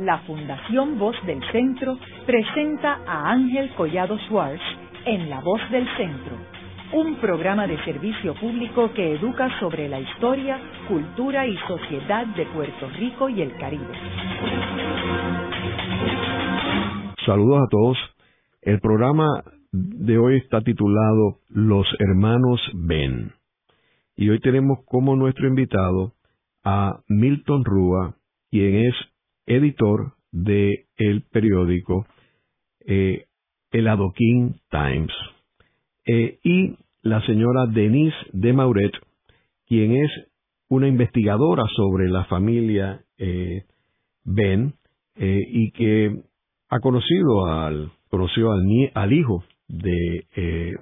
la Fundación Voz del Centro presenta a Ángel Collado Schwartz en La Voz del Centro, un programa de servicio público que educa sobre la historia, cultura y sociedad de Puerto Rico y el Caribe. Saludos a todos. El programa de hoy está titulado Los Hermanos Ben. Y hoy tenemos como nuestro invitado a Milton Rúa, quien es editor de el periódico eh, El Adoquín Times, eh, y la señora Denise de Mauret, quien es una investigadora sobre la familia eh, Ben y que ha conocido al conoció al, al hijo de,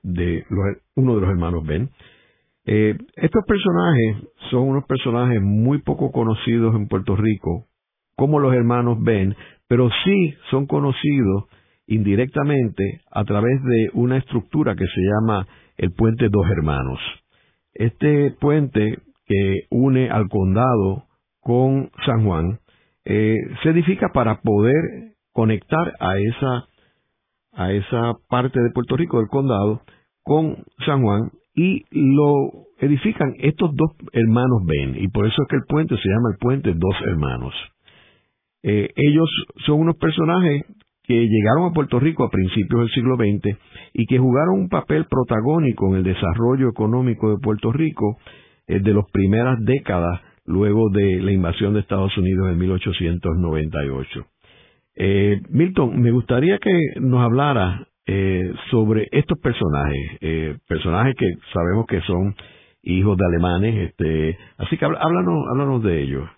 de uno de los hermanos Ben. estos personajes son unos personajes muy poco conocidos en Puerto Rico como los hermanos ven, pero sí son conocidos indirectamente a través de una estructura que se llama el puente Dos Hermanos. Este puente que une al condado con San Juan eh, se edifica para poder conectar a esa a esa parte de Puerto Rico del condado con San Juan y lo edifican estos dos hermanos Ben y por eso es que el puente se llama el puente Dos Hermanos. Eh, ellos son unos personajes que llegaron a Puerto Rico a principios del siglo XX y que jugaron un papel protagónico en el desarrollo económico de Puerto Rico eh, de las primeras décadas luego de la invasión de Estados Unidos en 1898. Eh, Milton, me gustaría que nos hablara eh, sobre estos personajes, personajes que sabemos que son hijos de alemanes, este, así que háblanos, háblanos de ellos.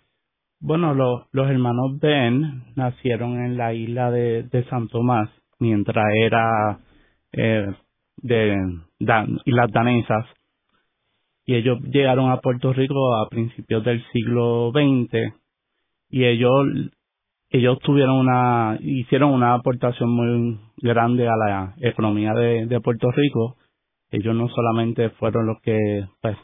Bueno, los hermanos Ben nacieron en la isla de, San Tomás mientras era eh, de Islas Danesas. Y ellos llegaron a Puerto Rico a principios del siglo XX y ellos ellos tuvieron una hicieron una aportación muy grande a la economía de, de Puerto Rico. Ellos no solamente fueron los que pues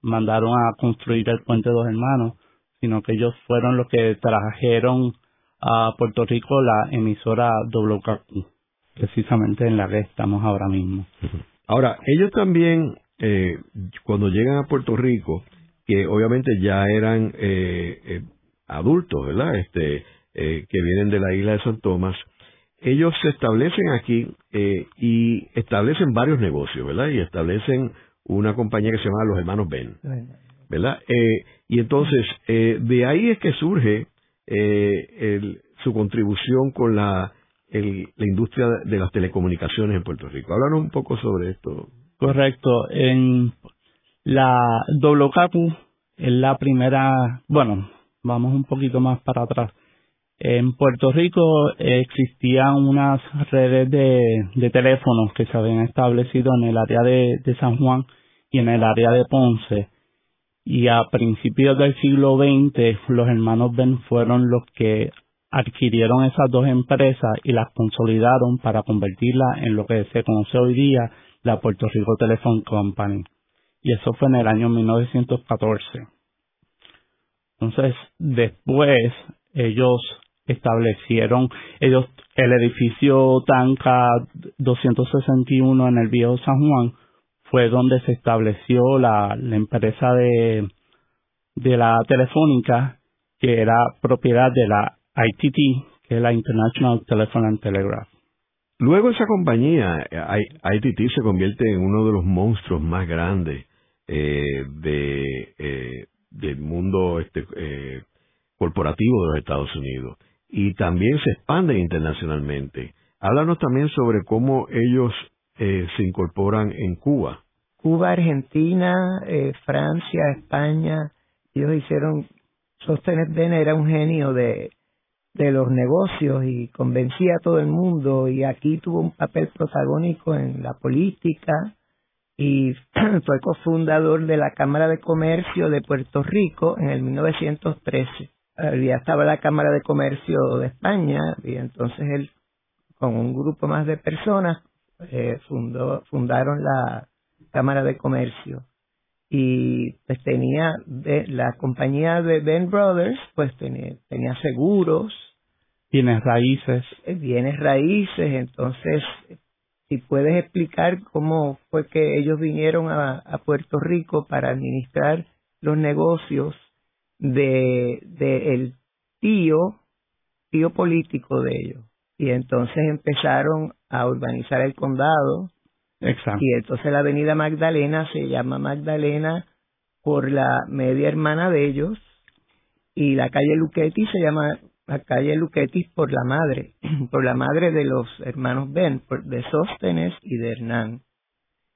mandaron a construir el puente de dos hermanos sino que ellos fueron los que trajeron a Puerto Rico la emisora WKQ, precisamente en la que estamos ahora mismo. Ahora, ellos también, eh, cuando llegan a Puerto Rico, que obviamente ya eran eh, eh, adultos, ¿verdad? Este, que vienen de la isla de San Tomás, ellos se establecen aquí y establecen varios negocios, ¿verdad? Y establecen una compañía que se llama Los Hermanos Ben. ¿Verdad? Eh, y entonces, eh, de ahí es que surge eh, su contribución con la, la industria de las telecomunicaciones en Puerto Rico. Háblanos un poco sobre esto. Correcto. En la WCAPU es la primera, bueno, vamos un poquito más para atrás. En Puerto Rico existían unas redes de, teléfonos que se habían establecido en el área de San Juan y en el área de Ponce y a principios del siglo XX los hermanos Ben fueron los que adquirieron esas dos empresas y las consolidaron para convertirlas en lo que se conoce hoy día la Puerto Rico Telephone Company. Y eso fue en el año 1914. Entonces, después ellos establecieron, ellos, el edificio Tanca 261 en el viejo San Juan fue donde se estableció la, empresa de, la telefónica que era propiedad de la ITT, que es la International Telephone and Telegraph. Luego esa compañía, ITT, se convierte en uno de los monstruos más grandes eh, de, eh, del mundo este, eh, corporativo de los Estados Unidos y también se expande internacionalmente. Háblanos también sobre cómo ellos se incorporan en Cuba. Cuba, Argentina, eh, Francia, España, ellos hicieron, Sostener Ben era un genio de, los negocios y convencía a todo el mundo y aquí tuvo un papel protagónico en la política y fue cofundador de la Cámara de Comercio de Puerto Rico en el 1913. Ya estaba la Cámara de Comercio de España y entonces él con un grupo más de personas eh, fundaron la Cámara de Comercio. Y pues tenía, de, la compañía de Ben Brothers, pues tenía, tenía seguros Bienes raíces. Bienes raíces, entonces, si puedes explicar cómo fue que ellos vinieron a, a Puerto Rico para administrar los negocios de, de el tío, tío político de ellos. Y entonces empezaron a urbanizar el condado. Y entonces la avenida Magdalena se llama Magdalena por la media hermana de ellos y la calle Luquetti se llama la calle Luquetti por la madre, por la madre de los hermanos Ben, de Sóstenes y de Hernán.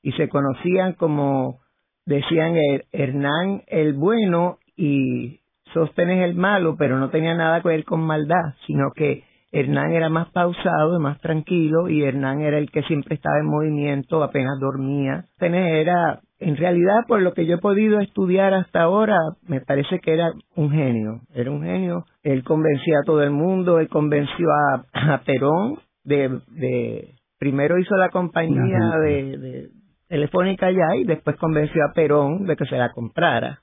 Y se conocían como, decían Hernán el bueno y Sóstenes el malo, pero no tenía nada que ver con maldad, sino que Hernán era más pausado, más tranquilo, y Hernán era el que siempre estaba en movimiento, apenas dormía. Era en realidad, por lo que yo he podido estudiar hasta ahora, me parece que era un genio, era un genio. Él convencía a todo el mundo, él convenció a, Perón de, de, primero hizo la compañía de, de telefónica ya y después convenció a Perón de que se la comprara.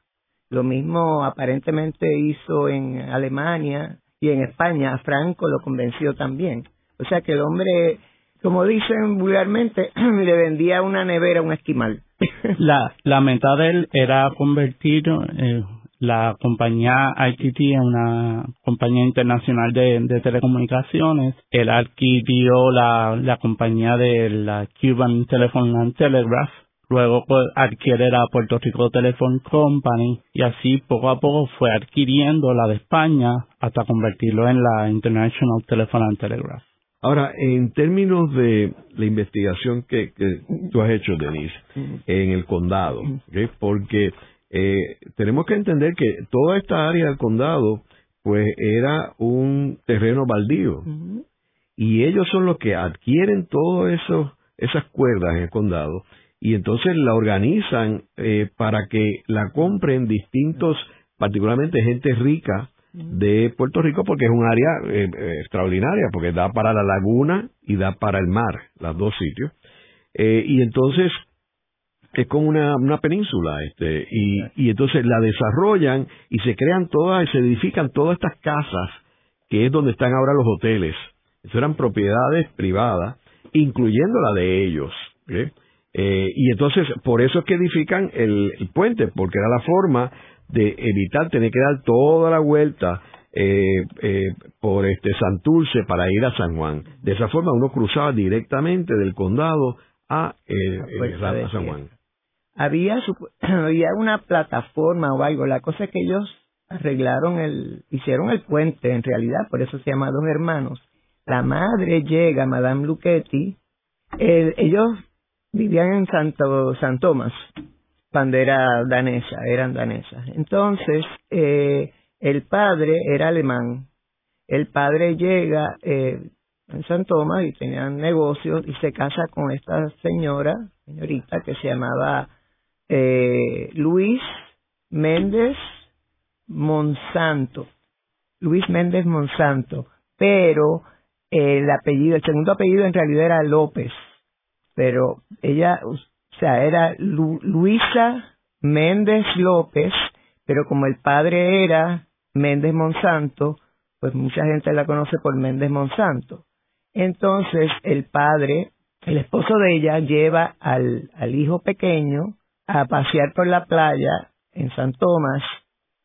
Lo mismo aparentemente hizo en Alemania y en España, Franco lo convenció también. O sea que el hombre, como dicen vulgarmente, le vendía una nevera a un esquimal. la, la meta de él era convertir eh, la compañía ITT en una compañía internacional de, de telecomunicaciones. Él adquirió la, la compañía de la Cuban Telephone and Telegraph. Luego pues, adquiere la Puerto Rico Telephone Company y así poco a poco fue adquiriendo la de España hasta convertirlo en la International Telephone and Telegraph. Ahora, en términos de la investigación que, tú has hecho, Denise, en el condado, porque eh, tenemos que entender que toda esta área del condado, pues era un terreno baldío. Y ellos son los que adquieren todas esas cuerdas en el condado y entonces la organizan eh, para que la compren distintos, particularmente gente rica, de Puerto Rico porque es un área eh, eh, extraordinaria, porque da para la laguna y da para el mar, los dos sitios. Eh, y entonces es como una, una península, este, y, entonces la desarrollan y se crean todas, se edifican todas estas casas, que es donde están ahora los hoteles. Eso eran propiedades privadas, incluyendo la de ellos. Y entonces, por eso es que edifican el, el puente, porque era la forma de evitar tener que dar toda la vuelta eh, eh, por este Santurce para ir a San Juan. De esa forma uno cruzaba directamente del condado a, eh, San Juan. Había, había una plataforma o algo. La cosa es que ellos arreglaron el, hicieron el puente en realidad, por eso se llama Dos Hermanos. La madre llega, Madame Luchetti, ellos vivían en Santo, San Tomás, cuando era danesa, eran danesas. Entonces, eh, el padre era alemán. El padre llega eh, en San Tomás y tenían negocios y se casa con esta señora, señorita, que se llamaba eh, Luis Méndez Monsanto. Luis Méndez Monsanto. Pero el apellido, el segundo apellido en realidad era López. Pero ella o sea, era Luisa Méndez López, pero como el padre era Méndez Monsanto, pues mucha gente la conoce por Méndez Monsanto. Entonces el padre, el esposo de ella, lleva al, al hijo pequeño a pasear por la playa en San Tomás.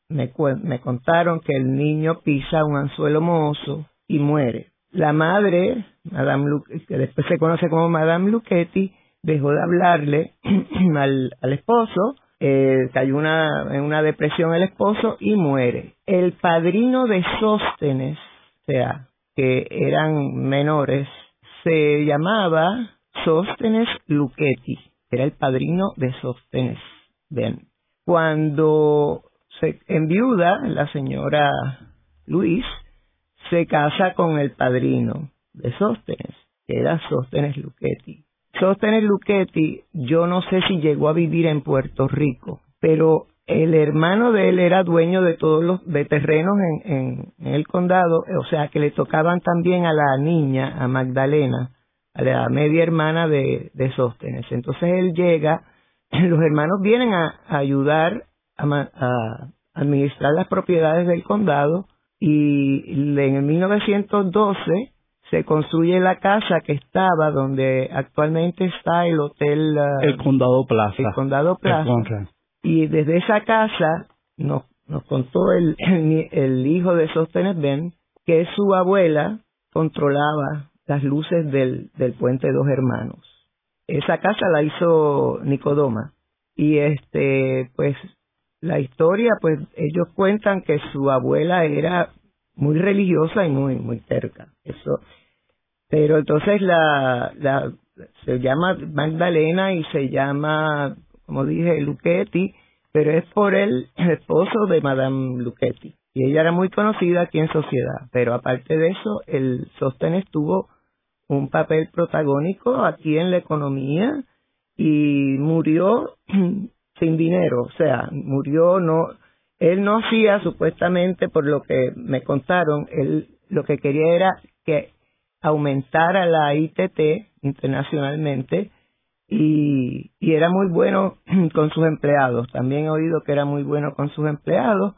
Me, me contaron que el niño pisa un anzuelo mozo y muere. La madre, Madame que después se conoce como Madame Luchetti, dejó de hablarle al, al esposo, eh, cayó una, en una depresión el esposo y muere. El padrino de Sóstenes, o sea, que eran menores, se llamaba Sóstenes Luchetti, era el padrino de Sóstenes. Bien, cuando se enviuda la señora Luis, se casa con el padrino de Sóstenes, que era Sóstenes Luchetti. Sóstenes Luchetti, yo no sé si llegó a vivir en Puerto Rico, pero el hermano de él era dueño de todos los terrenos en, en, el condado, o sea que le tocaban también a la niña, a Magdalena, a la media hermana de, de Sóstenes. Entonces él llega, los hermanos vienen a, ayudar a administrar las propiedades del condado y en el 1912 se construye la casa que estaba donde actualmente está el hotel uh, el condado plaza. el condado plaza. Y desde esa casa nos nos contó el, el, hijo de Sostenes Ben que su abuela controlaba las luces del, del puente Dos Hermanos. Esa casa la hizo Nicodoma. Y este pues la historia pues ellos cuentan que su abuela era muy religiosa y muy muy cerca eso pero entonces la, la se llama Magdalena y se llama como dije Luchetti pero es por el esposo de Madame Luchetti. Y ella era muy conocida aquí en sociedad, pero aparte de eso, el Sóstenes tuvo un papel protagónico aquí en la economía y murió sin dinero, o sea, murió no, él no hacía supuestamente por lo que me contaron, él lo que quería era que aumentara la ITT internacionalmente y, era muy bueno con sus empleados. También he oído que era muy bueno con sus empleados.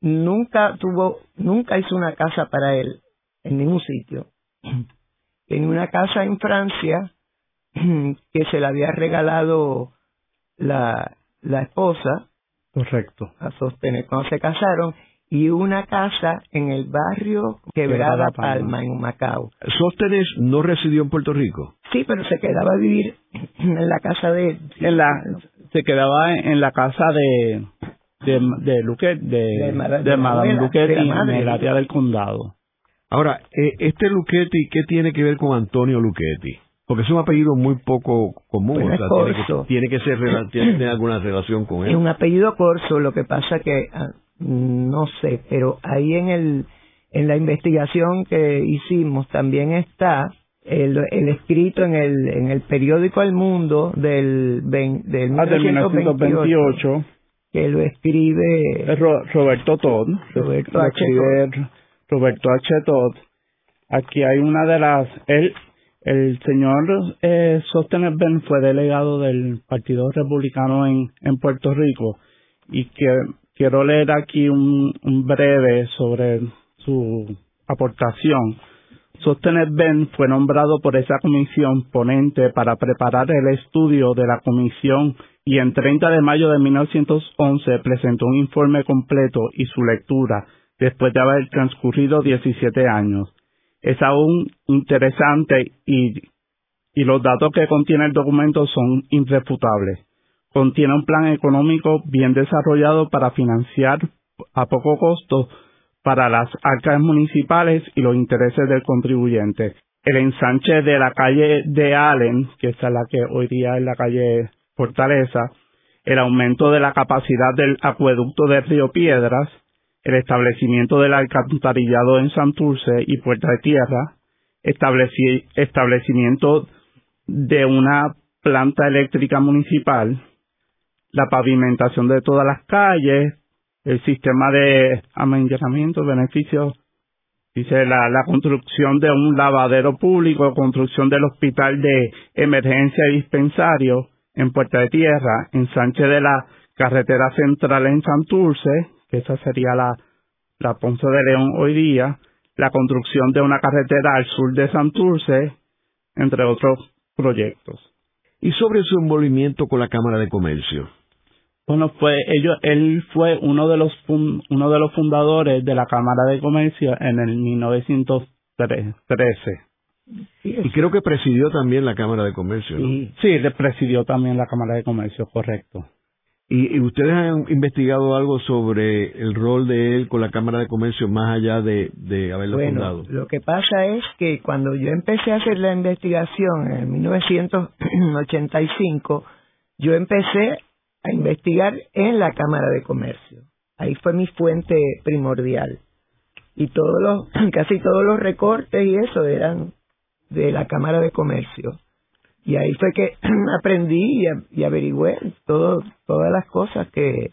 Nunca tuvo, nunca hizo una casa para él en ningún sitio. En una casa en Francia que se le había regalado la, la esposa. Correcto. A sostener cuando se casaron y una casa en el barrio Quebrada Palma, en Macao. ¿Sóstenes no residió en Puerto Rico? Sí, pero se quedaba a vivir en la casa de... En la, se quedaba en la casa de de de Luque, de, de, Madame Luquetti en el área del condado. Ahora, eh, este Luquetti, ¿qué tiene que ver con Antonio Luquetti? Porque es un apellido muy poco común, pues tiene, que, tiene que ser tiene que tener alguna relación con él. Es un apellido corso, lo que pasa que ah, no sé, pero ahí en el en la investigación que hicimos también está el, el escrito en el en el periódico El Mundo del del 1928 ah, que lo escribe Roberto Todd Roberto H. Todd. Roberto H. Todd aquí hay una de las él el señor eh, Sostener Ben fue delegado del Partido Republicano en, en Puerto Rico y que quiero leer aquí un, breve sobre su aportación. Sostener Ben fue nombrado por esa comisión ponente para preparar el estudio de la comisión y en 30 de mayo de 1911 presentó un informe completo y su lectura después de haber transcurrido 17 años. Es aún interesante y, y los datos que contiene el documento son irrefutables contiene un plan económico bien desarrollado para financiar a poco costo para las arcas municipales y los intereses del contribuyente. El ensanche de la calle de Allen, que es la que hoy día es la calle Fortaleza, el aumento de la capacidad del acueducto de Río Piedras, el establecimiento del alcantarillado en Santurce y Puerta de Tierra, establecimiento de una planta eléctrica municipal, la pavimentación de todas las calles, el sistema de amenazamiento, beneficios, dice la, la construcción de un lavadero público, construcción del hospital de emergencia y dispensario en Puerta de Tierra, ensanche de la carretera central en Santurce, esa sería la, la Ponce de León hoy día, la construcción de una carretera al sur de Santurce, entre otros proyectos. Y sobre su envolvimiento con la Cámara de Comercio. Bueno, fue ellos, él fue uno de los uno de los fundadores de la Cámara de Comercio en el 1913. y creo que presidió también la Cámara de Comercio, ¿no? Sí, le presidió también la Cámara de Comercio, correcto. ¿Y, ustedes han investigado algo sobre el rol de él con la Cámara de Comercio más allá de, de haberlo bueno, fundado? Lo que pasa es que cuando yo empecé a hacer la investigación en 1985, yo empecé a investigar en la Cámara de Comercio. Ahí fue mi fuente primordial. Y todos los, casi todos los recortes y eso eran de la Cámara de Comercio. Y ahí fue que aprendí y, averigüé todo, todas las cosas que,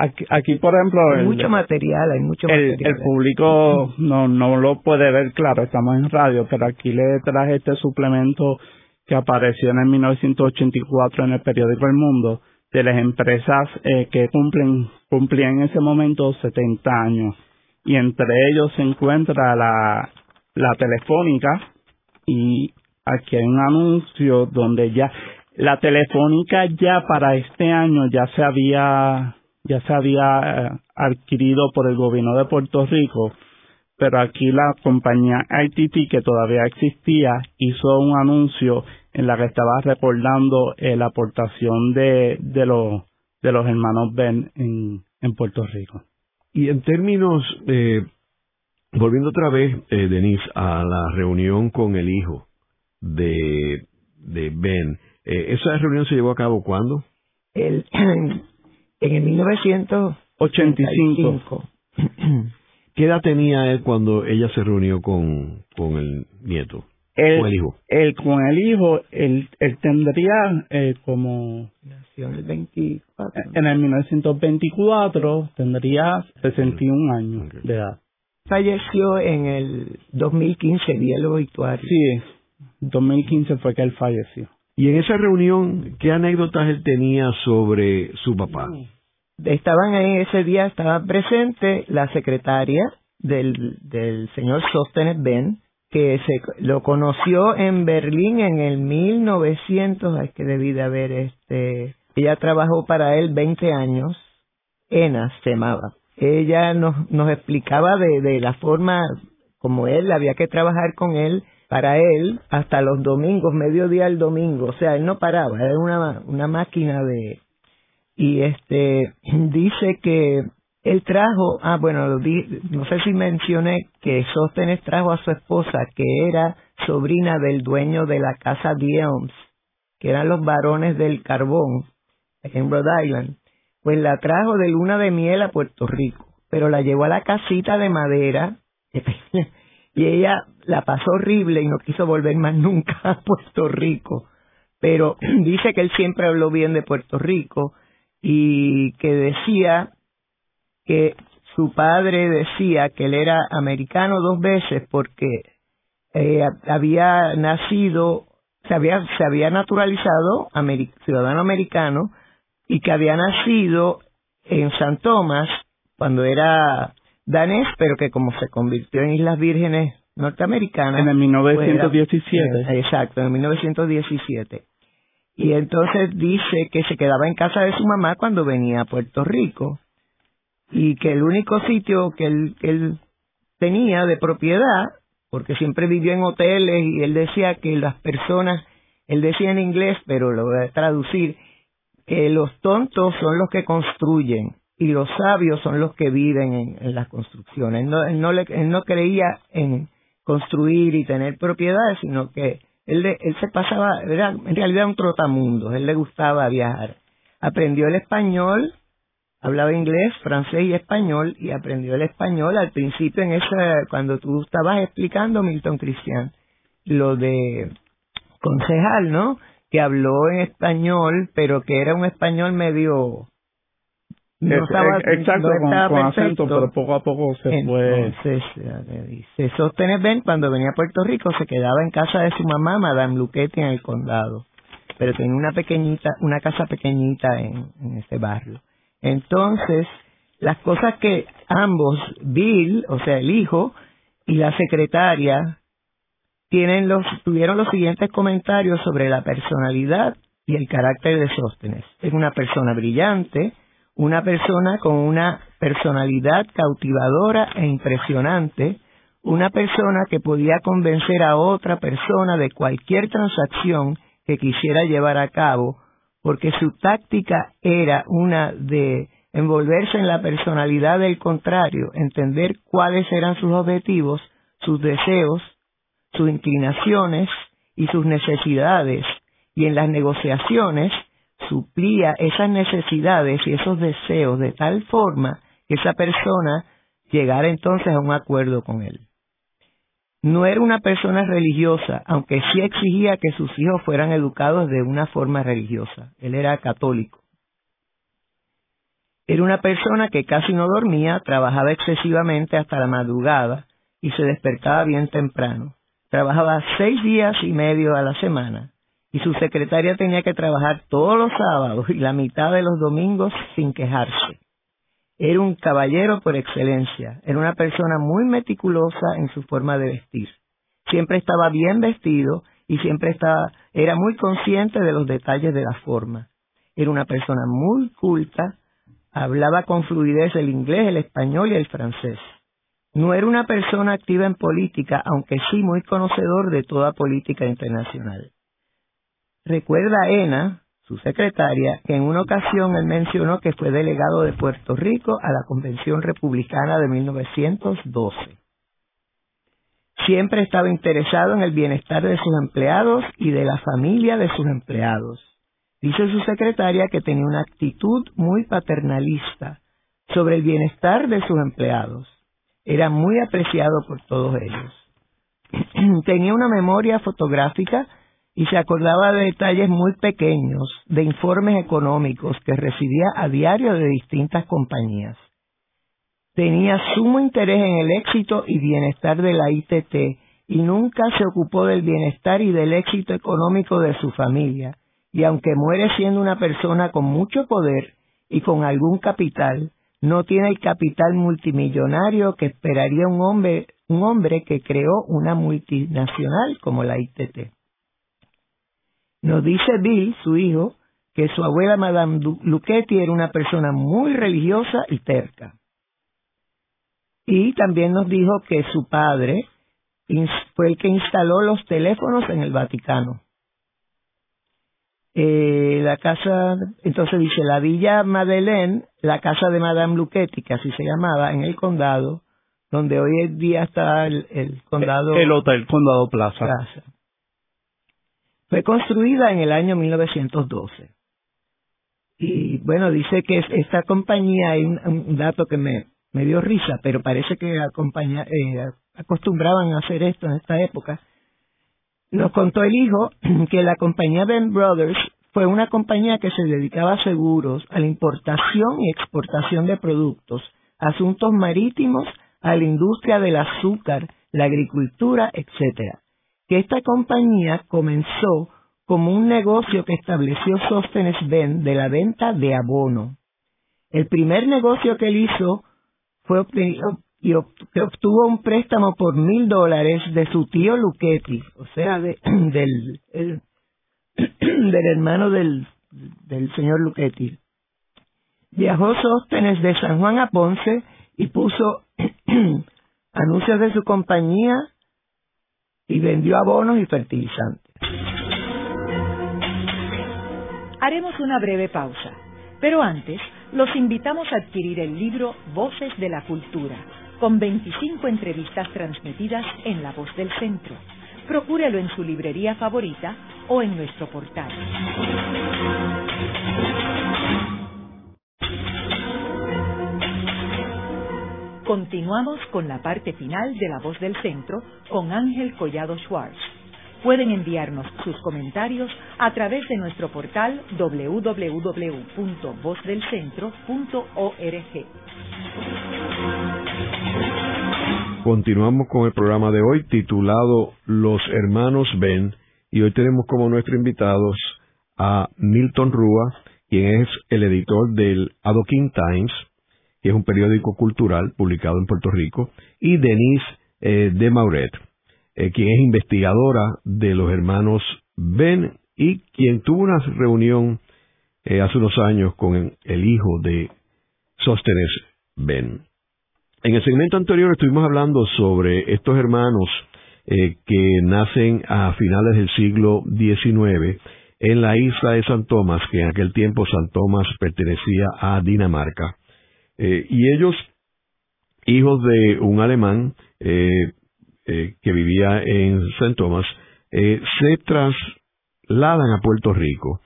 Aquí, aquí, por ejemplo, hay mucho material, hay mucho el, material. El público no, no lo puede ver, claro, estamos en radio, pero aquí le traje este suplemento que apareció en el 1984 en el periódico El Mundo, de las empresas eh, que cumplen cumplían en ese momento 70 años y entre ellos se encuentra la, la telefónica y aquí hay un anuncio donde ya la telefónica ya para este año ya se había ya se había eh, adquirido por el gobierno de Puerto Rico pero aquí la compañía ITT que todavía existía hizo un anuncio en la que estaba recordando eh, la aportación de, de los de los hermanos Ben en, en Puerto Rico. Y en términos, eh, volviendo otra vez, eh, Denise, a la reunión con el hijo de, de Ben, eh, ¿esa reunión se llevó a cabo cuándo? El, en el 1985. ¿Qué edad tenía él cuando ella se reunió con, con el nieto? El, con el hijo. Él, con el hijo, él, él tendría eh, como... Nació en el 24. En el 1924 tendría 61 años de edad. Falleció en el 2015, vi el obituario. Sí, 2015 fue que él falleció. Y en esa reunión, ¿qué anécdotas él tenía sobre su papá? Estaban ahí ese día, estaba presente la secretaria del, del señor Sostenes Ben, que se lo conoció en Berlín en el 1900, es que debí de haber este, ella trabajó para él 20 años, Ena se llamaba. Ella nos, nos explicaba de, de la forma como él, había que trabajar con él, para él, hasta los domingos, mediodía el domingo, o sea, él no paraba, era una, una máquina de, y este, dice que él trajo, ah, bueno, lo di- no sé si mencioné que Sóstenes trajo a su esposa, que era sobrina del dueño de la casa Diems, que eran los varones del carbón en Rhode Island, pues la trajo de luna de miel a Puerto Rico, pero la llevó a la casita de madera y ella la pasó horrible y no quiso volver más nunca a Puerto Rico. Pero dice que él siempre habló bien de Puerto Rico y que decía que su padre decía que él era americano dos veces porque eh, había nacido, se había, se había naturalizado ciudadano americano y que había nacido en San Tomás cuando era danés, pero que como se convirtió en Islas Vírgenes norteamericanas. En el pues era- 1917. exacto, en 1917. Y entonces dice que se quedaba en casa de su mamá cuando venía a Puerto Rico y que el único sitio que él, que él tenía de propiedad, porque siempre vivió en hoteles y él decía que las personas, él decía en inglés, pero lo voy a traducir, que los tontos son los que construyen y los sabios son los que viven en, en las construcciones. Él no, él no, le- él no creía en construir y tener propiedades, sino que él, le- él se pasaba, era en realidad un trotamundo, él le gustaba viajar. Aprendió el español, hablaba inglés, francés y español, y aprendió el español al principio en esa, cuando tú estabas explicando, Milton Cristian, lo de concejal, ¿no? Que habló en español, pero que era un español medio... No Es- estaba, exacto, no con, estaba con acento, pero poco a poco se fue. Entonces, ya le dice, Sostenes Ben, cuando venía a Puerto Rico, se quedaba en casa de su mamá, Madame Luchetti, en el condado. Pero tenía una pequeñita, una casa pequeñita en, en ese barrio. Entonces, las cosas que ambos, Bill, o sea, el hijo, y la secretaria, tienen los, tuvieron los siguientes comentarios sobre la personalidad y el carácter de Sóstenes. Es una persona brillante, una persona con una personalidad cautivadora e impresionante, una persona que podía convencer a otra persona de cualquier transacción que quisiera llevar a cabo, porque su táctica era una de envolverse en la personalidad del contrario, entender cuáles eran sus objetivos, sus deseos, sus inclinaciones y sus necesidades, y en las negociaciones suplía esas necesidades y esos deseos de tal forma que esa persona llegara entonces a un acuerdo con él. No era una persona religiosa, aunque sí exigía que sus hijos fueran educados de una forma religiosa. Él era católico. Era una persona que casi no dormía, trabajaba excesivamente hasta la madrugada y se despertaba bien temprano. Trabajaba seis días y medio a la semana y su secretaria tenía que trabajar todos los sábados y la mitad de los domingos sin quejarse. Era un caballero por excelencia, era una persona muy meticulosa en su forma de vestir. Siempre estaba bien vestido y siempre estaba, era muy consciente de los detalles de la forma. Era una persona muy culta, hablaba con fluidez el inglés, el español y el francés. No era una persona activa en política, aunque sí muy conocedor de toda política internacional. Recuerda Ena, su secretaria, que en una ocasión él mencionó que fue delegado de Puerto Rico a la Convención Republicana de 1912. Siempre estaba interesado en el bienestar de sus empleados y de la familia de sus empleados. Dice su secretaria que tenía una actitud muy paternalista sobre el bienestar de sus empleados. Era muy apreciado por todos ellos. tenía una memoria fotográfica y se acordaba de detalles muy pequeños de informes económicos que recibía a diario de distintas compañías. Tenía sumo interés en el éxito y bienestar de la ITT y nunca se ocupó del bienestar y del éxito económico de su familia. Y aunque muere siendo una persona con mucho poder y con algún capital, no tiene el capital multimillonario que esperaría un hombre, un hombre que creó una multinacional como la ITT. Nos dice Bill, su hijo, que su abuela Madame Luchetti era una persona muy religiosa y terca. Y también nos dijo que su padre fue el que instaló los teléfonos en el Vaticano. Eh, la casa, entonces dice, la Villa Madeleine, la casa de Madame Luchetti, que así se llamaba, en el condado, donde hoy en día está el, condado. El hotel Condado Plaza. Plaza. Fue construida en el año 1912. Y bueno, dice que esta compañía, hay un, dato que me, dio risa, pero parece que eh, acostumbraban a hacer esto en esta época. Nos contó el hijo que la compañía Ben Brothers fue una compañía que se dedicaba a seguros, a la importación y exportación de productos, asuntos marítimos, a la industria del azúcar, la agricultura, etcétera que esta compañía comenzó como un negocio que estableció Sóstenes Ben de la venta de abono. El primer negocio que él hizo fue y obtuvo un préstamo por mil dólares de su tío Luchetti, o sea, del, del hermano del, del señor Luchetti. Viajó Sóstenes de San Juan a Ponce y puso anuncios de su compañía y vendió abonos y fertilizantes. Haremos una breve pausa, pero antes los invitamos a adquirir el libro Voces de la Cultura, con 25 entrevistas transmitidas en La Voz del Centro. Procúrelo en su librería favorita o en nuestro portal. Continuamos con la parte final de La Voz del Centro con Ángel Collado Schwartz. Pueden enviarnos sus comentarios a través de nuestro portal www.vozdelcentro.org. Continuamos con el programa de hoy titulado Los Hermanos Ben y hoy tenemos como nuestros invitados a Milton Rúa, quien es el editor del Adoquin Times, que es un periódico cultural publicado en Puerto Rico, y Denise eh, de Mauret, eh, quien es investigadora de los hermanos Ben y quien tuvo una reunión eh, hace unos años con el hijo de Sóstenes Ben. En el segmento anterior estuvimos hablando sobre estos hermanos que nacen a finales del siglo XIX en la isla de San Tomás, que en aquel tiempo San Tomás pertenecía a Dinamarca. Eh, y ellos, hijos de un alemán eh, eh, que vivía en St. Thomas, se trasladan a Puerto Rico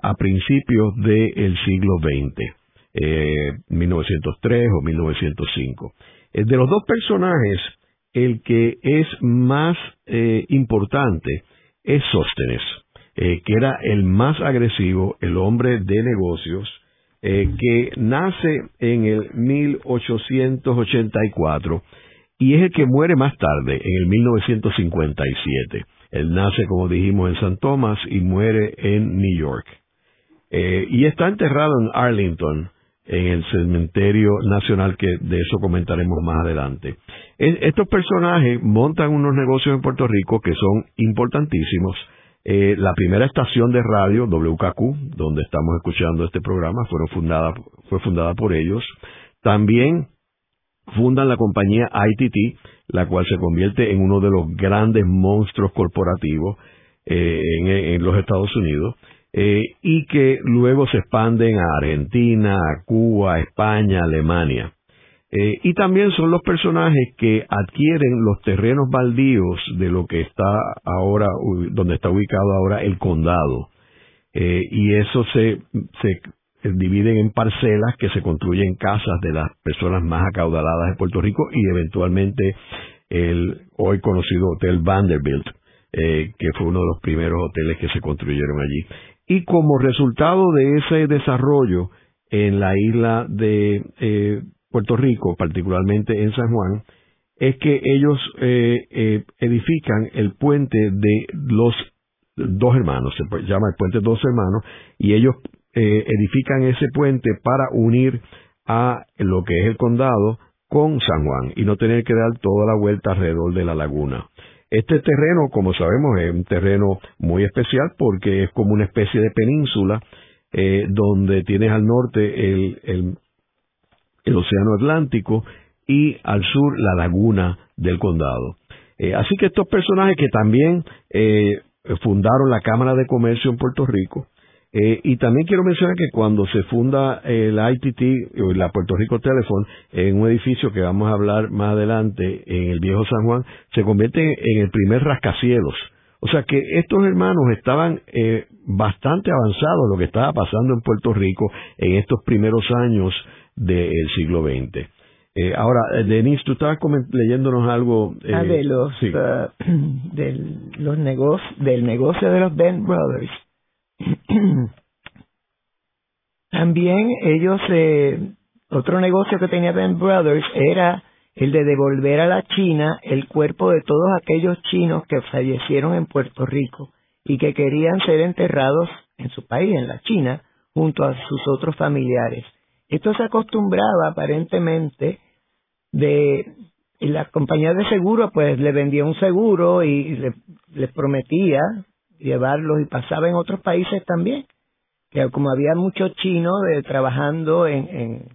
a principios del siglo XX, 1903 o 1905. de los dos personajes, el que es más importante es Sóstenes, que era el más agresivo, el hombre de negocios, eh, que nace en el 1884 y es el que muere más tarde, en el 1957. Él nace, como dijimos, en San Tomás y muere en New York. Eh, y está enterrado en Arlington, en el cementerio nacional, que de eso comentaremos más adelante. estos personajes montan unos negocios en Puerto Rico que son importantísimos. Eh, la primera estación de radio, WKQ, donde estamos escuchando este programa, fueron fundada, fue fundada por ellos. También fundan la compañía ITT, la cual se convierte en uno de los grandes monstruos corporativos eh, en, los Estados Unidos. Eh, y que luego se expanden a Argentina, a Cuba, a España, Alemania. Eh, y también son los personajes que adquieren los terrenos baldíos de lo que está ahora, donde está ubicado ahora el condado. y eso se, se dividen en parcelas que se construyen casas de las personas más acaudaladas de Puerto Rico y eventualmente el hoy conocido Hotel Vanderbilt, eh, que fue uno de los primeros hoteles que se construyeron allí. Y como resultado de ese desarrollo en la isla de eh, Puerto Rico, particularmente en San Juan, es que ellos eh, edifican el puente de los dos hermanos, se llama el puente de dos hermanos, y ellos edifican ese puente para unir a lo que es el condado con San Juan y no tener que dar toda la vuelta alrededor de la laguna. Este terreno, como sabemos, es un terreno muy especial porque es como una especie de península eh, donde tienes al norte el, el, Océano Atlántico y al sur la laguna del condado. Eh, así que estos personajes que también eh, fundaron la Cámara de Comercio en Puerto Rico, eh, y también quiero mencionar que cuando se funda el ITT, o la Puerto Rico Telephone, en un edificio que vamos a hablar más adelante, en el viejo San Juan, se convierte en el primer rascacielos. O sea que estos hermanos estaban eh, bastante avanzados lo que estaba pasando en Puerto Rico en estos primeros años del siglo XX. Eh, ahora, Denise, tú estabas leyéndonos algo ah, de los, uh, los negocios, del negocio de los Ben Brothers También ellos, eh, otro negocio que tenía Ben Brothers era el de devolver a la China el cuerpo de todos aquellos chinos que fallecieron en Puerto Rico y que querían ser enterrados en su país, en la China, junto a sus otros familiares. Esto se acostumbraba aparentemente de la compañía de seguro pues le vendía un seguro y le, les prometía llevarlos y pasaba en otros países también, que como había muchos chinos trabajando en, en,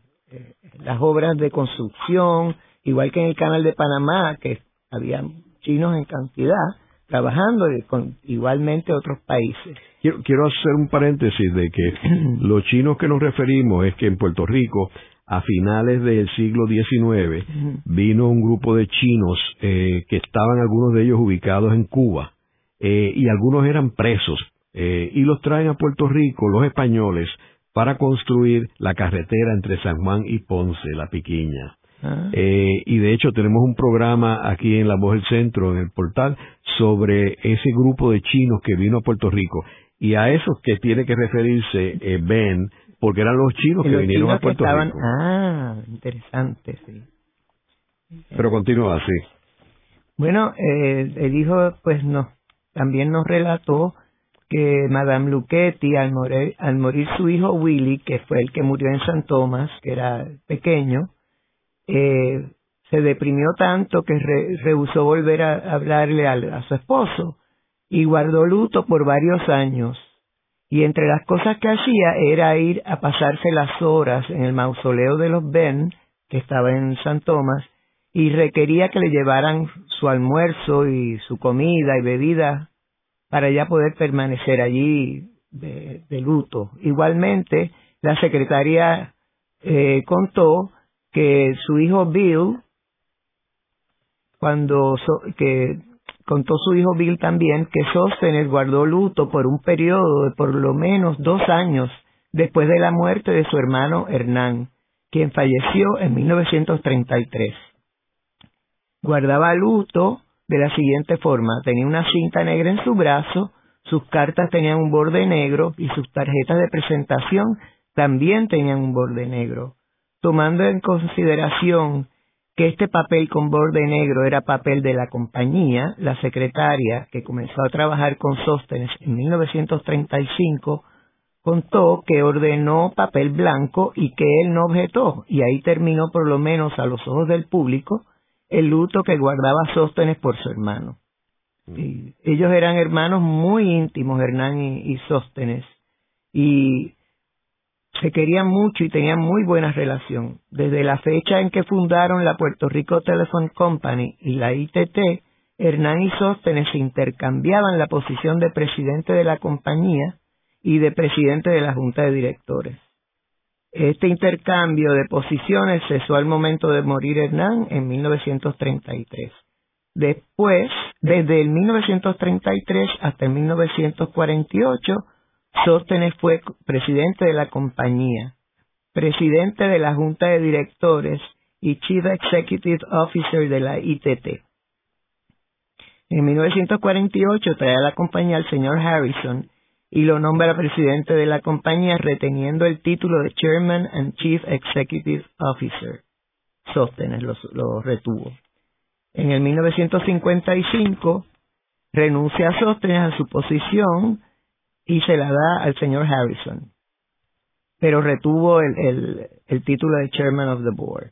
las obras de construcción, igual que en el canal de Panamá, que había chinos en cantidad trabajando con igualmente otros países. Quiero, quiero hacer un paréntesis de que los chinos que nos referimos es que en Puerto Rico a finales del siglo XIX vino un grupo de chinos eh, que estaban algunos de ellos ubicados en Cuba eh, y algunos eran presos eh, y los traen a Puerto Rico los españoles para construir la carretera entre San Juan y Ponce, la Piquiña. Ah. Eh, y de hecho tenemos un programa aquí en La Voz del Centro, en el portal, sobre ese grupo de chinos que vino a Puerto Rico. Y a esos que tiene que referirse Ben, porque eran los chinos que vinieron a Puerto Rico. Ah, interesante, sí. Pero continúa así. Bueno, eh, el hijo pues no también nos relató que Madame Luchetti, al morir, al morir su hijo Willy, que fue el que murió en San Tomás, que era pequeño, eh, se deprimió tanto que rehusó volver a hablarle a, su esposo y guardó luto por varios años. Y entre las cosas que hacía era ir a pasarse las horas en el mausoleo de los Ben, que estaba en San Tomás, y requería que le llevaran su almuerzo y su comida y bebida para ya poder permanecer allí de, luto. Igualmente, la secretaria eh, contó que su hijo Bill, cuando que contó su hijo Bill también que Sóstenes guardó luto por un periodo de por lo menos dos años después de la muerte de su hermano Hernán, quien falleció en 1933 guardaba luto de la siguiente forma. Tenía una cinta negra en su brazo, sus cartas tenían un borde negro y sus tarjetas de presentación también tenían un borde negro. Tomando en consideración que este papel con borde negro era papel de la compañía, la secretaria, que comenzó a trabajar con Sóstenes en 1935, contó que ordenó papel blanco y que él no objetó, y ahí terminó por lo menos a los ojos del público el luto que guardaba Sóstenes por su hermano. Y ellos eran hermanos muy íntimos, Hernán y, Sóstenes, y se querían mucho y tenían muy buena relación. Desde la fecha en que fundaron la Puerto Rico Telephone Company y la ITT, Hernán y Sóstenes intercambiaban la posición de presidente de la compañía y de de la Junta de Directores. Este intercambio de posiciones cesó al momento de morir Hernán en 1933. Después, desde el 1933 hasta el 1948, Sóstenes fue presidente de la compañía, presidente de la Junta de Directores y Chief Executive Officer de la ITT. En 1948 trae a la compañía al señor Harrison y lo nombra presidente de la compañía reteniendo el título de Chairman and Chief Executive Officer. Sóstenes lo, retuvo. En el 1955 renuncia a Sóstenes a su posición y se la da al señor Harrison, pero retuvo el, el título de Chairman of the Board.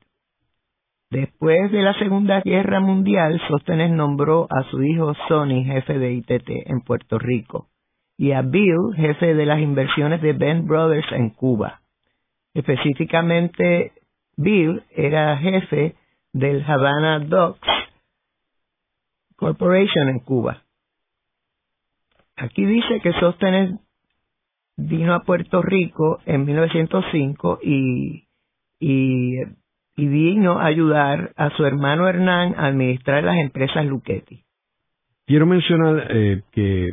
Después de la Segunda Guerra Mundial, Sóstenes nombró a su hijo Sonny jefe de ITT en Puerto Rico y a Bill, jefe de las inversiones de Ben Brothers en Cuba. Específicamente, Bill era jefe del Havana Docks Corporation en Cuba. Aquí dice que Sostenes vino a Puerto Rico en 1905 y, y, y vino a ayudar a su hermano Hernán a administrar las empresas Luchetti. Quiero mencionar eh, que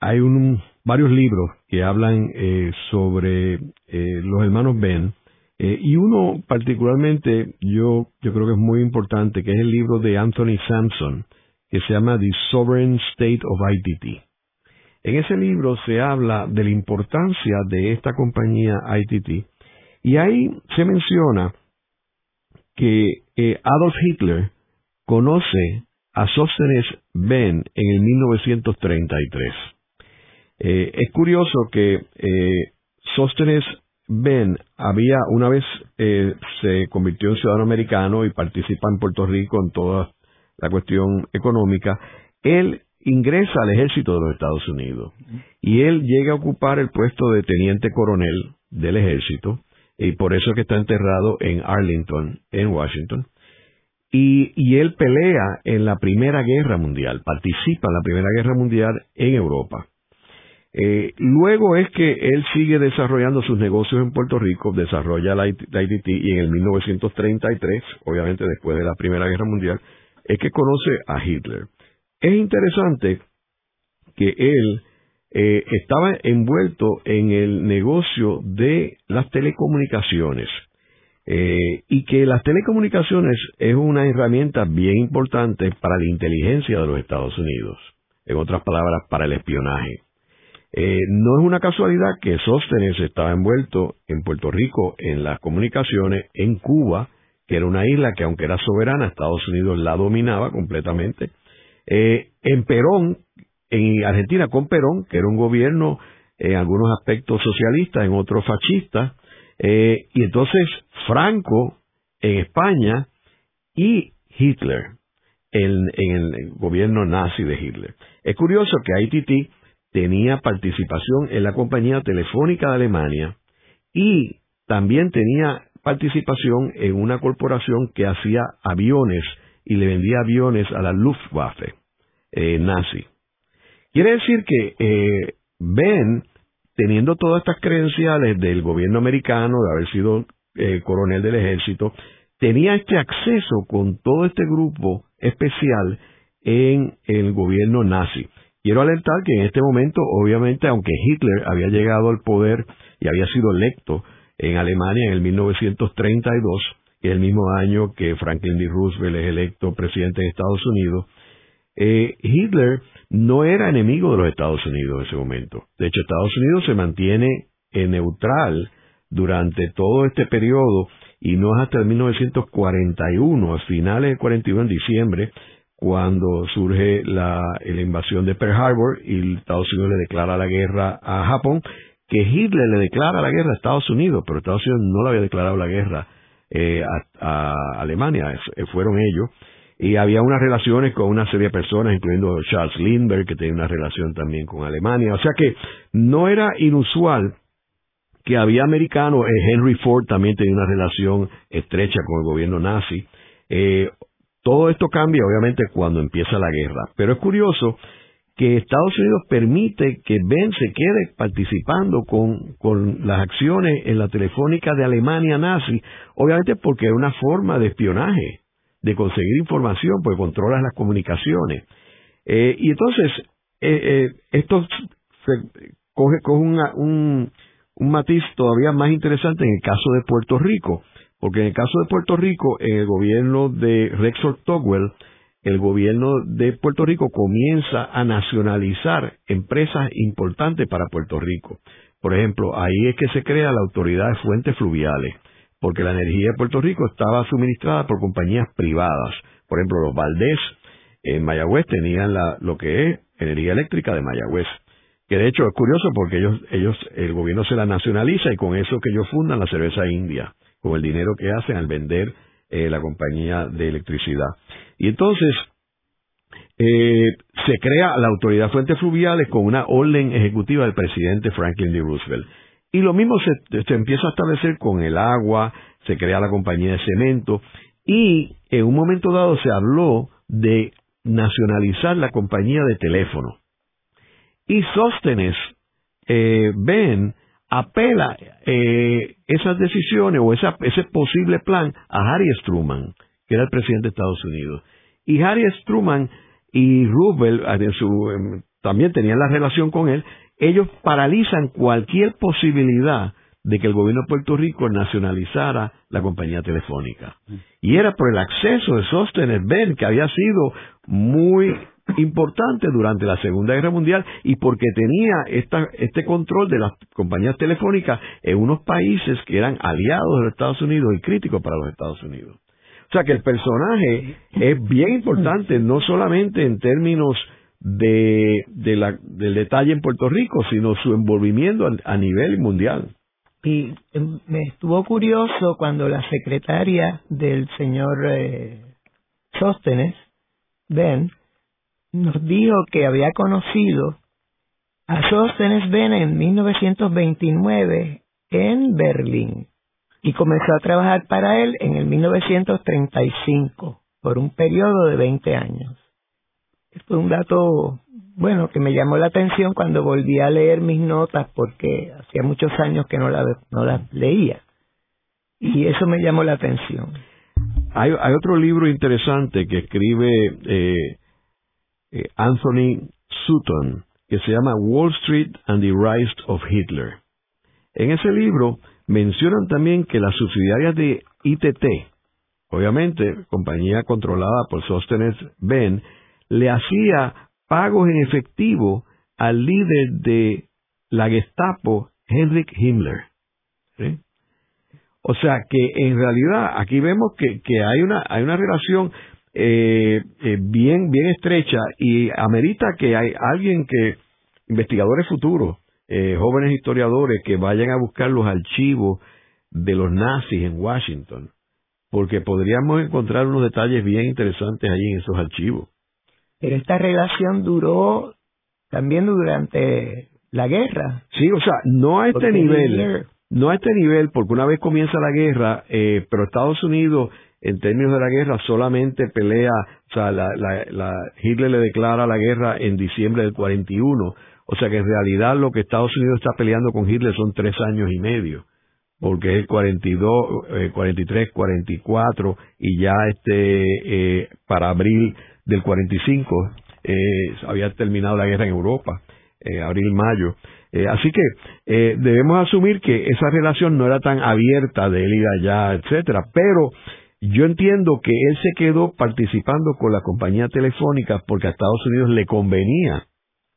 hay un, varios libros que hablan eh, sobre eh, los hermanos Ben eh, y uno particularmente yo, yo creo que es muy importante que es el libro de Anthony Sampson que se llama The Sovereign State of ITT. En ese libro se habla de la importancia de esta compañía ITT y ahí se menciona que Adolf Hitler conoce a Sóstenes Ben en el 1933 eh, es curioso que eh, Sóstenes Ben había una vez eh, se convirtió en ciudadano americano y participa en Puerto Rico en toda la cuestión económica. Él ingresa al ejército de los Estados Unidos y él llega a ocupar el puesto de teniente coronel del ejército y por eso es que está enterrado en Arlington, en Washington. Y, y, él pelea en la Primera Guerra Mundial, participa en la Primera Guerra Mundial en Europa. Eh, luego es que él sigue desarrollando sus negocios en Puerto Rico, desarrolla la, ITT y en el 1933, obviamente después de la Primera Guerra Mundial, es que conoce a Hitler. Es interesante que él eh, estaba envuelto en el negocio de las telecomunicaciones eh, y que las telecomunicaciones es una herramienta bien importante para la inteligencia de los Estados Unidos, en otras palabras, para el espionaje. Eh, no es una casualidad que Sóstenes estaba envuelto en Puerto Rico en las comunicaciones, en Cuba, que era una isla que aunque era soberana, Estados Unidos la dominaba completamente, eh, en Perón, en Argentina con Perón, que era un gobierno en algunos aspectos socialista, en otros fascista, eh, y entonces Franco en España y Hitler en, el gobierno nazi de Hitler. Es curioso que ITT tenía participación en la compañía telefónica de Alemania y también tenía participación en una corporación que hacía aviones y le vendía aviones a la Luftwaffe eh, nazi. Quiere decir que eh, Ben, teniendo todas estas credenciales del gobierno americano, de haber sido eh, coronel del ejército, tenía este acceso con todo este grupo especial en el gobierno nazi. Quiero alertar que en este momento, obviamente, aunque Hitler había llegado al poder y había sido electo en Alemania en el 1932, que es el mismo año que Franklin D. Roosevelt es electo presidente de Estados Unidos, eh, Hitler no era enemigo de los Estados Unidos en ese momento. De hecho, Estados Unidos se mantiene neutral durante todo este periodo y no es hasta el 1941, a finales de 41, en diciembre, cuando surge la, invasión de Pearl Harbor y Estados Unidos le declara la guerra a Japón, que Hitler le declara la guerra a Estados Unidos, pero Estados Unidos no le había declarado la guerra eh, a, Alemania, eh, fueron ellos. Y había unas relaciones con una serie de personas, incluyendo Charles Lindbergh, que tenía una relación también con Alemania. O sea que no era inusual que había americanos, eh, Henry Ford también tenía una relación estrecha con el gobierno nazi. todo esto cambia obviamente cuando empieza la guerra. Pero es curioso que Estados Unidos permite que Ben se quede participando con, con las acciones en la telefónica de Alemania nazi, obviamente porque es una forma de espionaje, de conseguir información, pues controlas las comunicaciones. Eh, y entonces, eh, eh, esto se coge, coge un, un matiz todavía más interesante en el caso de Puerto Rico, porque en el caso de Puerto Rico, en el gobierno de Rexford Togwell, el gobierno de Puerto Rico comienza a nacionalizar empresas importantes para Puerto Rico. Por ejemplo, ahí es que se crea la Autoridad de Fuentes Fluviales, porque la energía de Puerto Rico estaba suministrada por compañías privadas. Por ejemplo, los Valdés en Mayagüez tenían lo que es energía eléctrica de Mayagüez. Que de hecho es curioso porque ellos, ellos, el gobierno se la nacionaliza y con eso que ellos fundan la cerveza india, con el dinero que hacen al vender eh, la compañía de electricidad. Y entonces eh, se crea la Autoridad Fuentes Fluviales con una orden ejecutiva del presidente Franklin D. Roosevelt. Y lo mismo se, empieza a establecer con el agua, se crea la compañía de cemento y en un momento dado se habló de nacionalizar la compañía de teléfono. Y Sóstenes eh, ven apela eh, esas decisiones o esa, ese posible plan a Harry Truman, que era el presidente de Estados Unidos. Y Harry Truman y Roosevelt em, también tenían la relación con él. Ellos paralizan cualquier posibilidad de que el gobierno de Puerto Rico nacionalizara la compañía telefónica. Y era por el acceso de Sostenes Ben, que había sido muy importante durante la Segunda Guerra Mundial y porque tenía esta, este control de las compañías telefónicas en unos países que eran aliados de los Estados Unidos y críticos para los Estados Unidos. O sea que el personaje es bien importante, no solamente en términos de, la, del detalle en Puerto Rico, sino su envolvimiento a, nivel mundial. Y em, me estuvo curioso cuando la secretaria del señor eh, Sóstenes, Ben, nos dijo que había conocido a Sóstenes Ben en 1929 en Berlín y comenzó a trabajar para él en el 1935 por un periodo de 20 años. Fue un dato, bueno, que me llamó la atención cuando volví a leer mis notas porque hacía muchos años que no, no las leía. Y eso me llamó la atención. Hay, hay otro libro interesante que escribe eh, eh, Anthony Sutton, que se llama Wall Street and the Rise of Hitler. En ese libro mencionan también que las subsidiarias de ITT, obviamente compañía controlada por Sostenes Ben, le hacía pagos en efectivo al líder de la Gestapo, Heinrich Himmler. O sea que en realidad aquí vemos que, que hay, una, hay una relación eh, eh, bien, bien estrecha y amerita que hay alguien que, investigadores futuros, eh, jóvenes historiadores que vayan a buscar los archivos de los nazis en Washington, porque podríamos encontrar unos detalles bien interesantes allí en esos archivos. Pero esta relación duró también durante la guerra. Sí, o sea, no a este nivel, no a este nivel, porque una vez comienza la guerra, eh, pero Estados Unidos en términos de la guerra solamente pelea, o sea, la, la, Hitler le declara la guerra en diciembre del 41, o sea que en realidad lo que Estados Unidos está peleando con Hitler son tres años y medio, porque es el 42, eh, 43, 44 y ya este eh, para abril del 45 eh, había terminado la guerra en Europa, eh, abril mayo. Eh, así que eh, debemos asumir que esa relación no era tan abierta de él y allá, etcétera, pero yo entiendo que él se quedó participando con la compañía telefónica porque a Estados Unidos le convenía,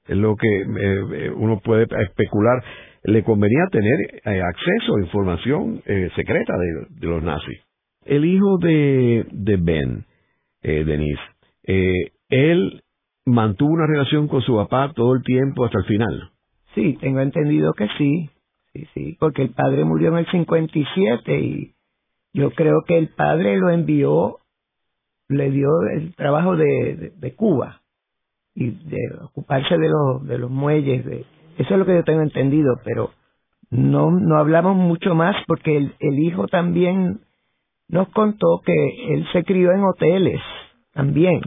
es lo que eh, uno puede especular, le convenía tener acceso a información secreta de, los nazis. El hijo de, de Ben, Denise, él mantuvo una relación con su papá todo el tiempo hasta el final. Sí, tengo entendido que sí. sí, sí, porque el padre murió en el 57 y yo creo que el padre lo envió, le dio el trabajo de, de, Cuba y de ocuparse de los, de los muelles, de, eso es lo que yo tengo entendido, pero no, no hablamos mucho más porque el, el hijo también nos contó que él se crió en hoteles también.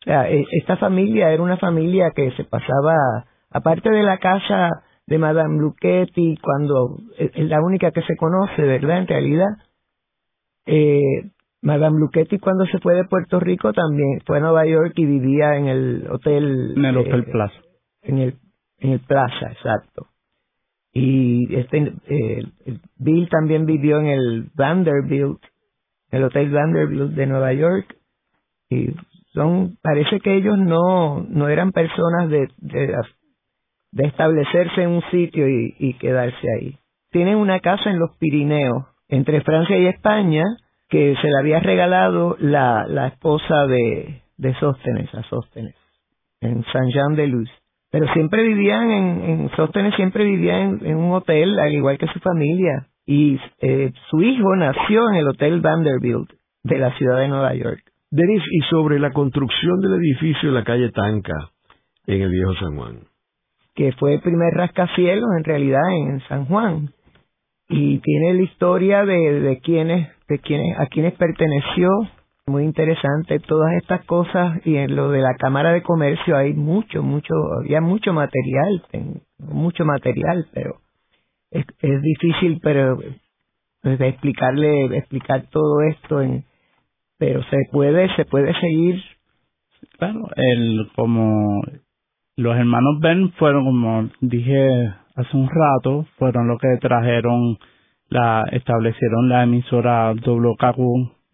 O sea, e, esta familia era una familia que se pasaba, aparte de la casa de Madame Luchetti, cuando e, es la única que se conoce, ¿verdad? En realidad, eh, Madame Luchetti cuando se fue de Puerto Rico también fue a Nueva York y vivía en el hotel. En el Hotel eh, Plaza. En el, en el Plaza, exacto. Y este, eh, Bill también vivió en el Vanderbilt, el Hotel Vanderbilt de Nueva York. Y son, parece que ellos no, no eran personas de, de, de establecerse en un sitio y, quedarse ahí. Tienen una casa en los Pirineos, entre Francia y España, que se le había regalado la, la esposa de, de Sóstenes, a Sóstenes, en Saint-Jean-de-Luz. Pero siempre vivían en, en Sóstenes, siempre vivía en, un hotel, al igual que su familia. Y eh, su hijo nació en el Hotel Vanderbilt de la ciudad de Nueva York. Denis, y sobre la construcción del edificio en la calle Tanca, en el viejo San Juan. Que fue el primer rascacielos en realidad en San Juan y tiene la historia de, de quienes, de quienes, a quienes perteneció. Muy interesante todas estas cosas y en lo de la Cámara de Comercio hay mucho, mucho, había mucho material, mucho material, pero es, difícil, pero pues, explicarle, explicar todo esto en, pero se puede, se puede seguir. Claro, el como los hermanos Ben fueron como dije hace un rato fueron los que trajeron la establecieron la emisora WKQ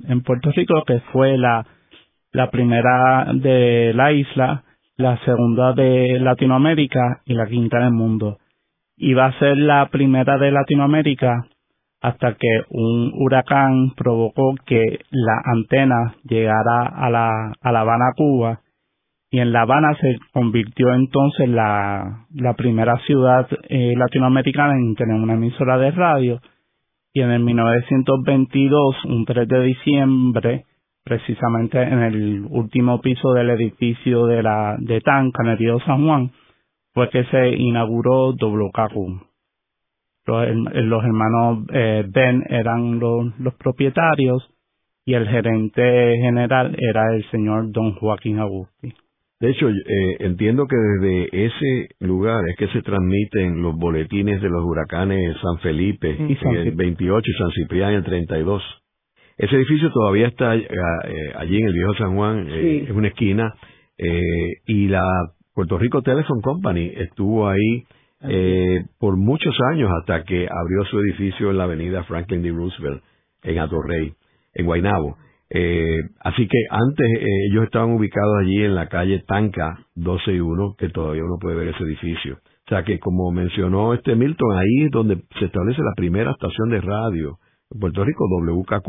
en Puerto Rico que fue la la primera de la isla la segunda de Latinoamérica y la quinta del mundo y va a ser la primera de Latinoamérica hasta que un huracán provocó que la antena llegara a la Habana Cuba y en La Habana se convirtió entonces la, la primera ciudad eh, latinoamericana en tener una emisora de radio y en el 1922, un 3 de diciembre, precisamente en el último piso del edificio de la de Tanca, en el río San Juan, fue que se inauguró WKQ. Los, los hermanos eh, Ben eran los, los propietarios y el gerente general era el señor Don Joaquín Agusti. De hecho, eh, entiendo que desde ese lugar es que se transmiten los boletines de los huracanes San Felipe en el 28 y San Ciprián en el 32. Ese edificio todavía está eh, eh, allí en el viejo San Juan, eh, en una esquina, y la Puerto Rico Telephone Company estuvo ahí por muchos años hasta que abrió su edificio en la avenida Franklin D. Roosevelt, en Atorrey, en Guaynabo. Eh, así que antes eh, ellos estaban ubicados allí en la calle Tanca 12 y 1, que todavía uno puede ver ese edificio. O sea que como mencionó este Milton, ahí es donde se establece la primera estación de radio en Puerto Rico, WKQ,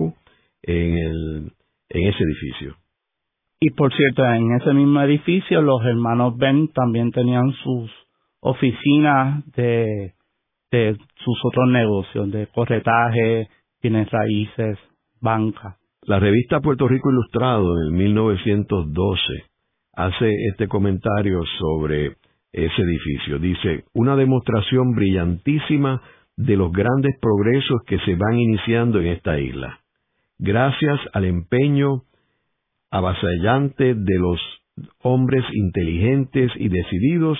en, el, en ese edificio. Y por cierto, en ese mismo edificio los hermanos Ben también tenían sus oficinas de, de sus otros negocios, de corretaje, bienes raíces, banca. La revista Puerto Rico Ilustrado en 1912 hace este comentario sobre ese edificio. Dice, una demostración brillantísima de los grandes progresos que se van iniciando en esta isla. Gracias al empeño avasallante de los hombres inteligentes y decididos,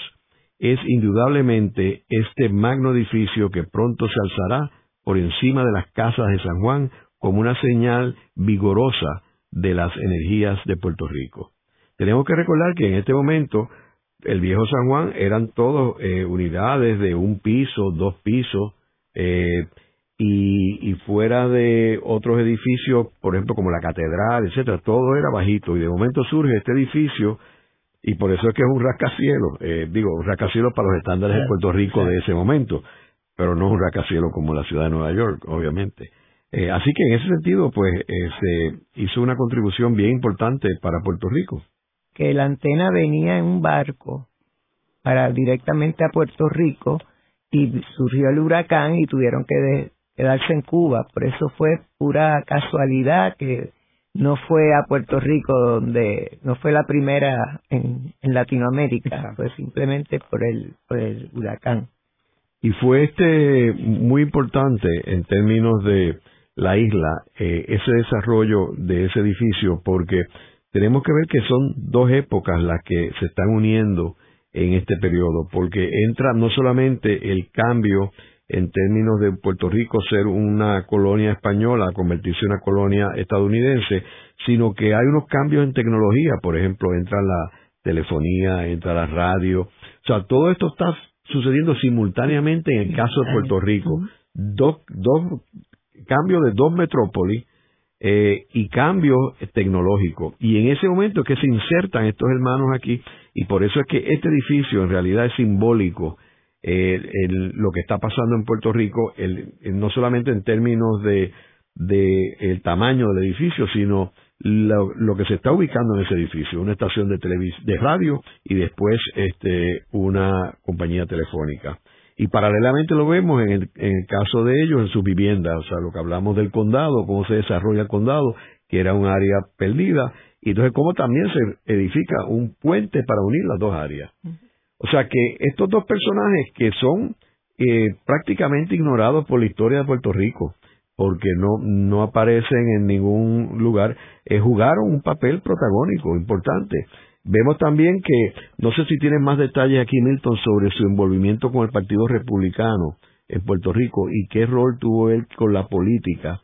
es indudablemente este magno edificio que pronto se alzará por encima de las casas de San Juan como una señal vigorosa de las energías de Puerto Rico. Tenemos que recordar que en este momento el viejo San Juan eran todos eh, unidades de un piso, dos pisos, eh, y, fuera de otros edificios, por ejemplo como la catedral, etcétera, todo era bajito y de momento surge este edificio y por eso es que es un rascacielos, eh, digo, un rascacielos para los estándares de Puerto Rico de ese momento, pero no un rascacielos como la ciudad de Nueva York, obviamente. Eh, así que en ese sentido, pues eh, se hizo una contribución bien importante para Puerto Rico. Que la antena venía en un barco para directamente a Puerto Rico y surgió el huracán y tuvieron que quedarse en Cuba. Por eso fue pura casualidad que no fue a Puerto Rico donde no fue la primera en, en Latinoamérica, fue simplemente por el, por el huracán. Y fue este muy importante en términos de la isla, eh, ese desarrollo de ese edificio, porque tenemos que ver que son dos épocas las que se están uniendo en este periodo, porque entra no solamente el cambio en términos de Puerto Rico ser una colonia española, convertirse en una colonia estadounidense, sino que hay unos cambios en tecnología, por ejemplo, entra la telefonía, entra la radio, o sea, todo esto está sucediendo simultáneamente en el caso de Puerto Rico. Dos, dos cambios de dos metrópolis eh, y cambios tecnológicos. Y en ese momento es que se insertan estos hermanos aquí, y por eso es que este edificio en realidad es simbólico eh, lo que está pasando en Puerto Rico, el, no solamente en términos de, de el tamaño del edificio, sino lo, lo, que se está ubicando en ese edificio, una estación de de radio y después este una compañía telefónica. Y paralelamente lo vemos en el, en el caso de ellos en sus viviendas, o sea, lo que hablamos del condado, cómo se desarrolla el condado, que era un área perdida, y entonces cómo también se edifica un puente para unir las dos áreas. O sea que estos dos personajes que son eh, prácticamente ignorados por la historia de Puerto Rico, porque no, no aparecen en ningún lugar, eh, jugaron un papel protagónico importante. Vemos también que, no sé si tienen más detalles aquí, Milton, sobre su envolvimiento con el Partido Republicano en Puerto Rico y qué rol tuvo él con la política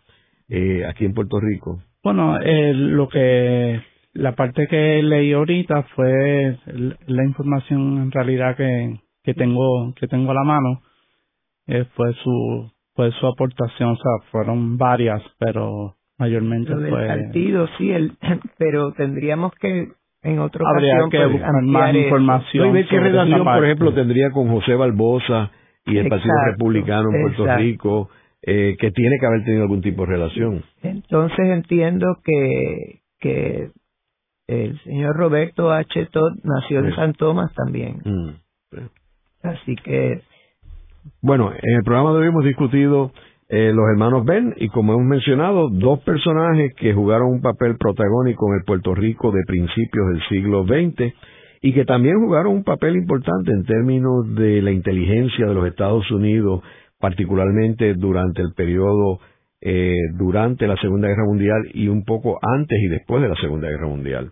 eh, aquí en Puerto Rico. Bueno, eh, lo que la parte que leí ahorita fue la información en realidad que, que tengo que tengo a la mano. Eh, fue su fue su aportación o sea fueron varias pero mayormente Lo fue partido sí el, pero tendríamos que en otro habría que pues, buscar más información qué relación por ejemplo tendría con José Barbosa y el Partido Republicano en Puerto Rico eh, que tiene que haber tenido algún tipo de relación. Entonces entiendo que que el señor Roberto H. Todd nació en San Tomás también. Mm, Así que. Bueno, en el programa de hoy hemos discutido eh, los hermanos Ben y como hemos mencionado, dos personajes que jugaron un papel protagónico en el Puerto Rico de principios del siglo XX y que también jugaron un papel importante en términos de la inteligencia de los Estados Unidos, particularmente durante el periodo eh, durante la Segunda Guerra Mundial y un poco antes y después de la Segunda Guerra Mundial.